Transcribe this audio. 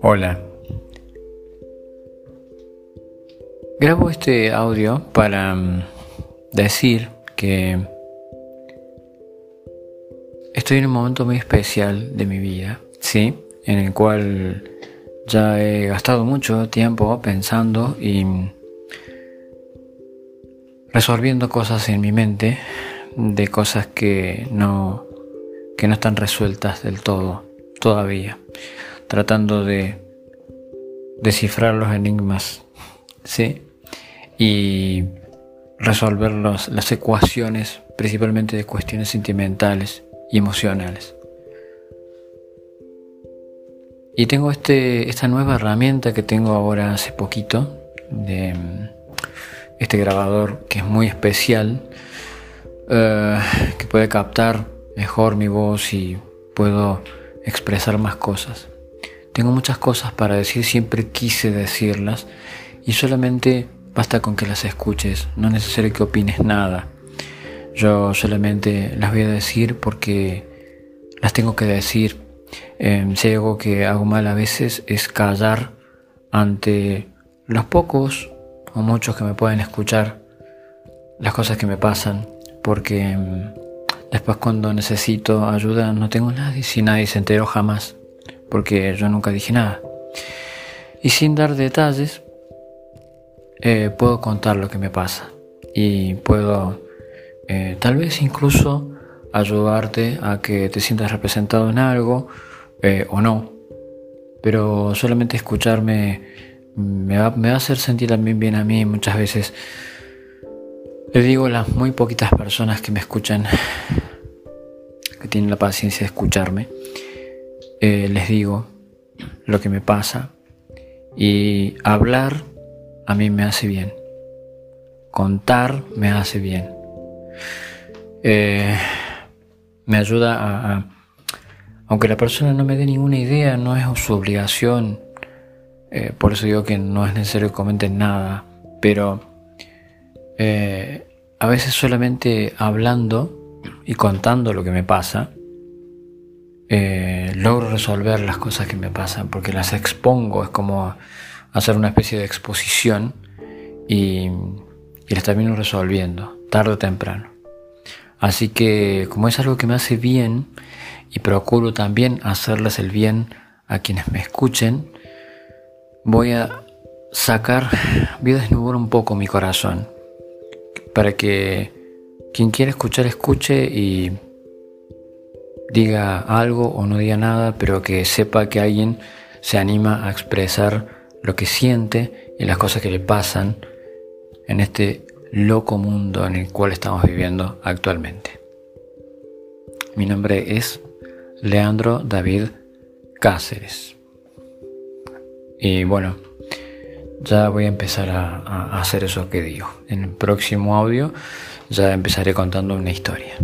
Hola. Grabo este audio para mm, decir que estoy en un momento muy especial de mi vida, ¿sí? En el cual ya he gastado mucho tiempo pensando y resolviendo cosas en mi mente de cosas que no que no están resueltas del todo todavía tratando de descifrar los enigmas, ¿sí? Y resolver las ecuaciones, principalmente de cuestiones sentimentales y emocionales. Y tengo este, esta nueva herramienta que tengo ahora hace poquito, de este grabador que es muy especial, eh, que puede captar mejor mi voz y puedo expresar más cosas. Tengo muchas cosas para decir, siempre quise decirlas y solamente basta con que las escuches, no es necesario que opines nada. Yo solamente las voy a decir porque las tengo que decir. Em, si algo que hago mal a veces es callar ante los pocos o muchos que me pueden escuchar las cosas que me pasan, porque em, después cuando necesito ayuda no tengo nadie, si nadie se enteró jamás porque yo nunca dije nada. Y sin dar detalles, eh, puedo contar lo que me pasa y puedo eh, tal vez incluso ayudarte a que te sientas representado en algo eh, o no. Pero solamente escucharme me va, me va, a hacer sentir también bien a mí muchas veces. Le digo a las muy poquitas personas que me escuchan, que tienen la paciencia de escucharme, eh, les digo lo que me pasa y hablar a mí me hace bien. Contar me hace bien. Eh, me ayuda a, aunque la persona no me dé ninguna idea, no es su obligación. Eh, por eso digo que no es necesario que comenten nada. Pero a veces solamente hablando y contando lo que me pasa, eh, logro resolver las cosas que me pasan, porque las expongo, es como hacer una especie de exposición y, y las termino resolviendo, tarde o temprano. Así que como es algo que me hace bien y procuro también hacerles el bien a quienes me escuchen, voy a sacar, voy a desnudar un poco mi corazón para que quien quiera escuchar escuche y diga algo o no diga nada, pero que sepa que alguien se anima a expresar lo que siente y las cosas que le pasan en este loco mundo en el cual estamos viviendo actualmente. Mi nombre es Leandro David Cáceres. Y bueno, ya voy a empezar a, hacer eso que digo. En el próximo audio ya empezaré contando una historia.